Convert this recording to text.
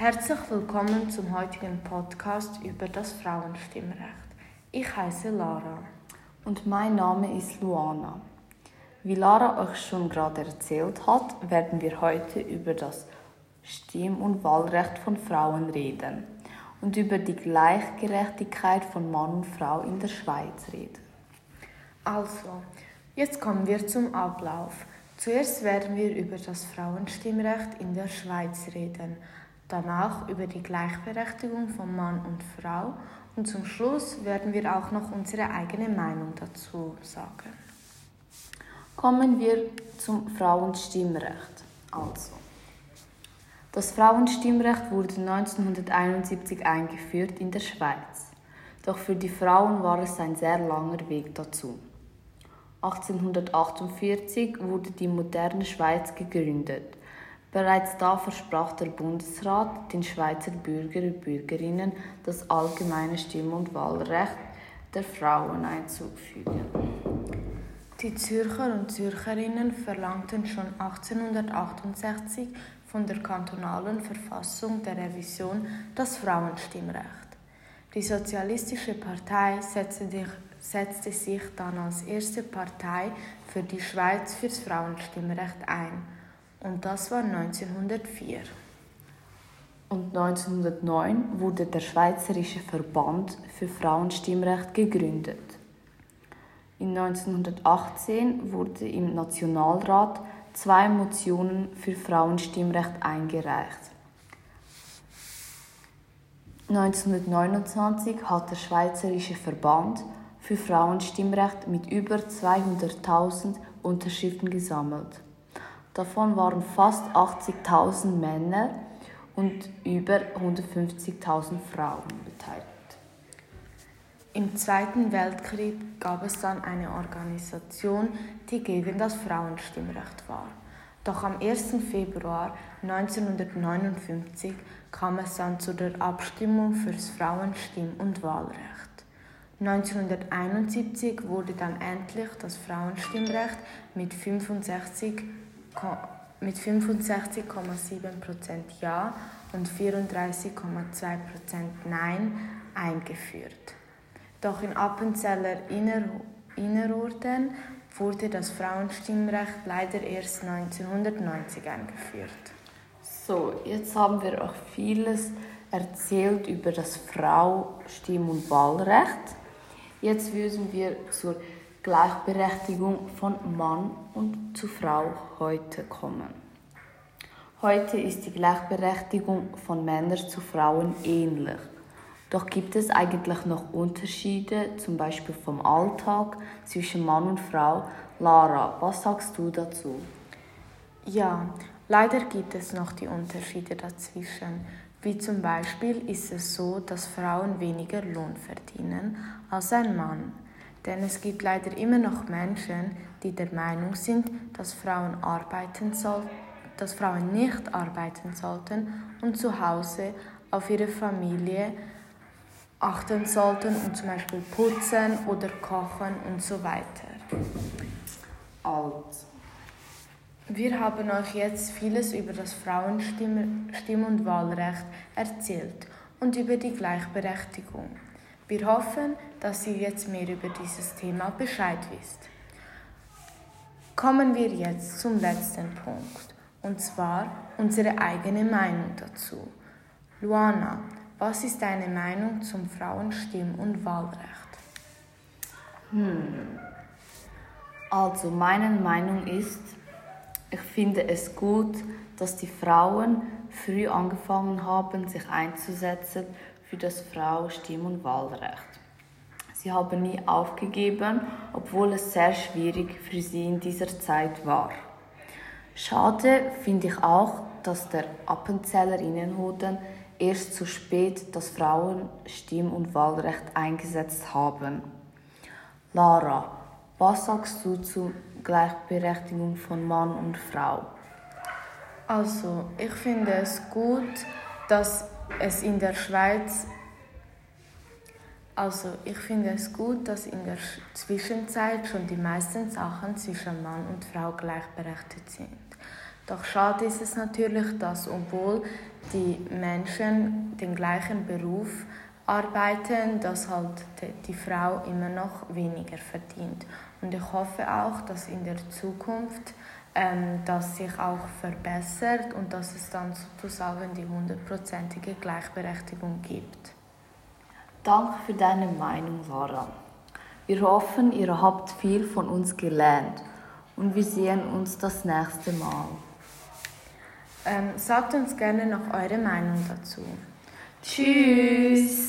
Herzlich willkommen zum heutigen Podcast über das Frauenstimmrecht. Ich heiße Lara. Und mein Name ist Luana. Wie Lara euch schon gerade erzählt hat, werden wir heute über das Stimm- und Wahlrecht von Frauen reden und über die Gleichgerechtigkeit von Mann und Frau in der Schweiz reden. Also, jetzt kommen wir zum Ablauf. Zuerst werden wir über das Frauenstimmrecht in der Schweiz reden, danach über die Gleichberechtigung von Mann und Frau und zum Schluss werden wir auch noch unsere eigene Meinung dazu sagen. Kommen wir zum Frauenstimmrecht. Also, das Frauenstimmrecht wurde 1971 eingeführt in der Schweiz. Doch für die Frauen war es ein sehr langer Weg dazu. 1848 wurde die moderne Schweiz gegründet. Bereits da versprach der Bundesrat den Schweizer Bürger und Bürgerinnen das allgemeine Stimm- und Wahlrecht der Frauen einzufügen. Die Zürcher und Zürcherinnen verlangten schon 1868 von der kantonalen Verfassung der Revision das Frauenstimmrecht. Die Sozialistische Partei setzte sich dann als erste Partei für die Schweiz fürs Frauenstimmrecht ein. Und das war 1904. Und 1909 wurde der Schweizerische Verband für Frauenstimmrecht gegründet. In 1918 wurde im Nationalrat zwei Motionen für Frauenstimmrecht eingereicht. 1929 hat der Schweizerische Verband für Frauenstimmrecht mit über 200.000 Unterschriften gesammelt. Davon waren fast 80.000 Männer und über 150.000 Frauen beteiligt. Im Zweiten Weltkrieg gab es dann eine Organisation, die gegen das Frauenstimmrecht war. Doch am 1. Februar 1959 kam es dann zu der Abstimmung fürs Frauenstimm- und Wahlrecht. 1971 wurde dann endlich das Frauenstimmrecht mit 65,7% mit 65% Ja und 34,2% Nein eingeführt. Doch in Appenzeller Innerorten wurde das Frauenstimmrecht leider erst 1990 eingeführt. So, jetzt haben wir auch vieles erzählt über das Frau Stimm- und Wahlrecht. Jetzt würden wir zur Gleichberechtigung von Mann und zu Frau heute kommen. Heute ist die Gleichberechtigung von Männern zu Frauen ähnlich. Doch gibt es eigentlich noch Unterschiede, zum Beispiel vom Alltag zwischen Mann und Frau? Lara, was sagst du dazu? Ja, leider gibt es noch die Unterschiede dazwischen. Wie zum Beispiel ist es so, dass Frauen weniger Lohn verdienen als ein Mann. Denn es gibt leider immer noch Menschen, die der Meinung sind, dass Frauen arbeiten sollten, dass Frauen nicht arbeiten sollten und zu Hause auf ihre Familie achten sollten und zum Beispiel putzen oder kochen und so weiter. Alt. Wir haben euch jetzt vieles über das Frauenstimm- und Wahlrecht erzählt und über die Gleichberechtigung. Wir hoffen, dass ihr jetzt mehr über dieses Thema Bescheid wisst. Kommen wir jetzt zum letzten Punkt, und zwar unsere eigene Meinung dazu. Luana, was ist deine Meinung zum Frauenstimm- und Wahlrecht? Hm. Also meine Meinung ist, ich finde es gut, dass die Frauen früh angefangen haben, sich einzusetzen für das Frau-Stimm- und Wahlrecht. Sie haben nie aufgegeben, obwohl es sehr schwierig für sie in dieser Zeit war. Schade finde ich auch, dass der Appenzeller Innenhoden erst zu spät das Frauenstimm- und Wahlrecht eingesetzt haben. Lara, was sagst du zur Gleichberechtigung von Mann und Frau? Also, ich finde es gut, dass es in der Schweiz also ich finde es gut, dass in der Zwischenzeit schon die meisten Sachen zwischen Mann und Frau gleichberechtigt sind. Doch schade ist es natürlich, dass obwohl die Menschen den gleichen Beruf arbeiten, dass halt die Frau immer noch weniger verdient. Und ich hoffe auch, dass in der Zukunft ähm, das sich auch verbessert und dass es dann sozusagen die hundertprozentige Gleichberechtigung gibt. Danke für deine Meinung, Sarah. Wir hoffen, ihr habt viel von uns gelernt und wir sehen uns das nächste Mal. Ähm, sagt uns gerne noch eure Meinung dazu. Tschüss!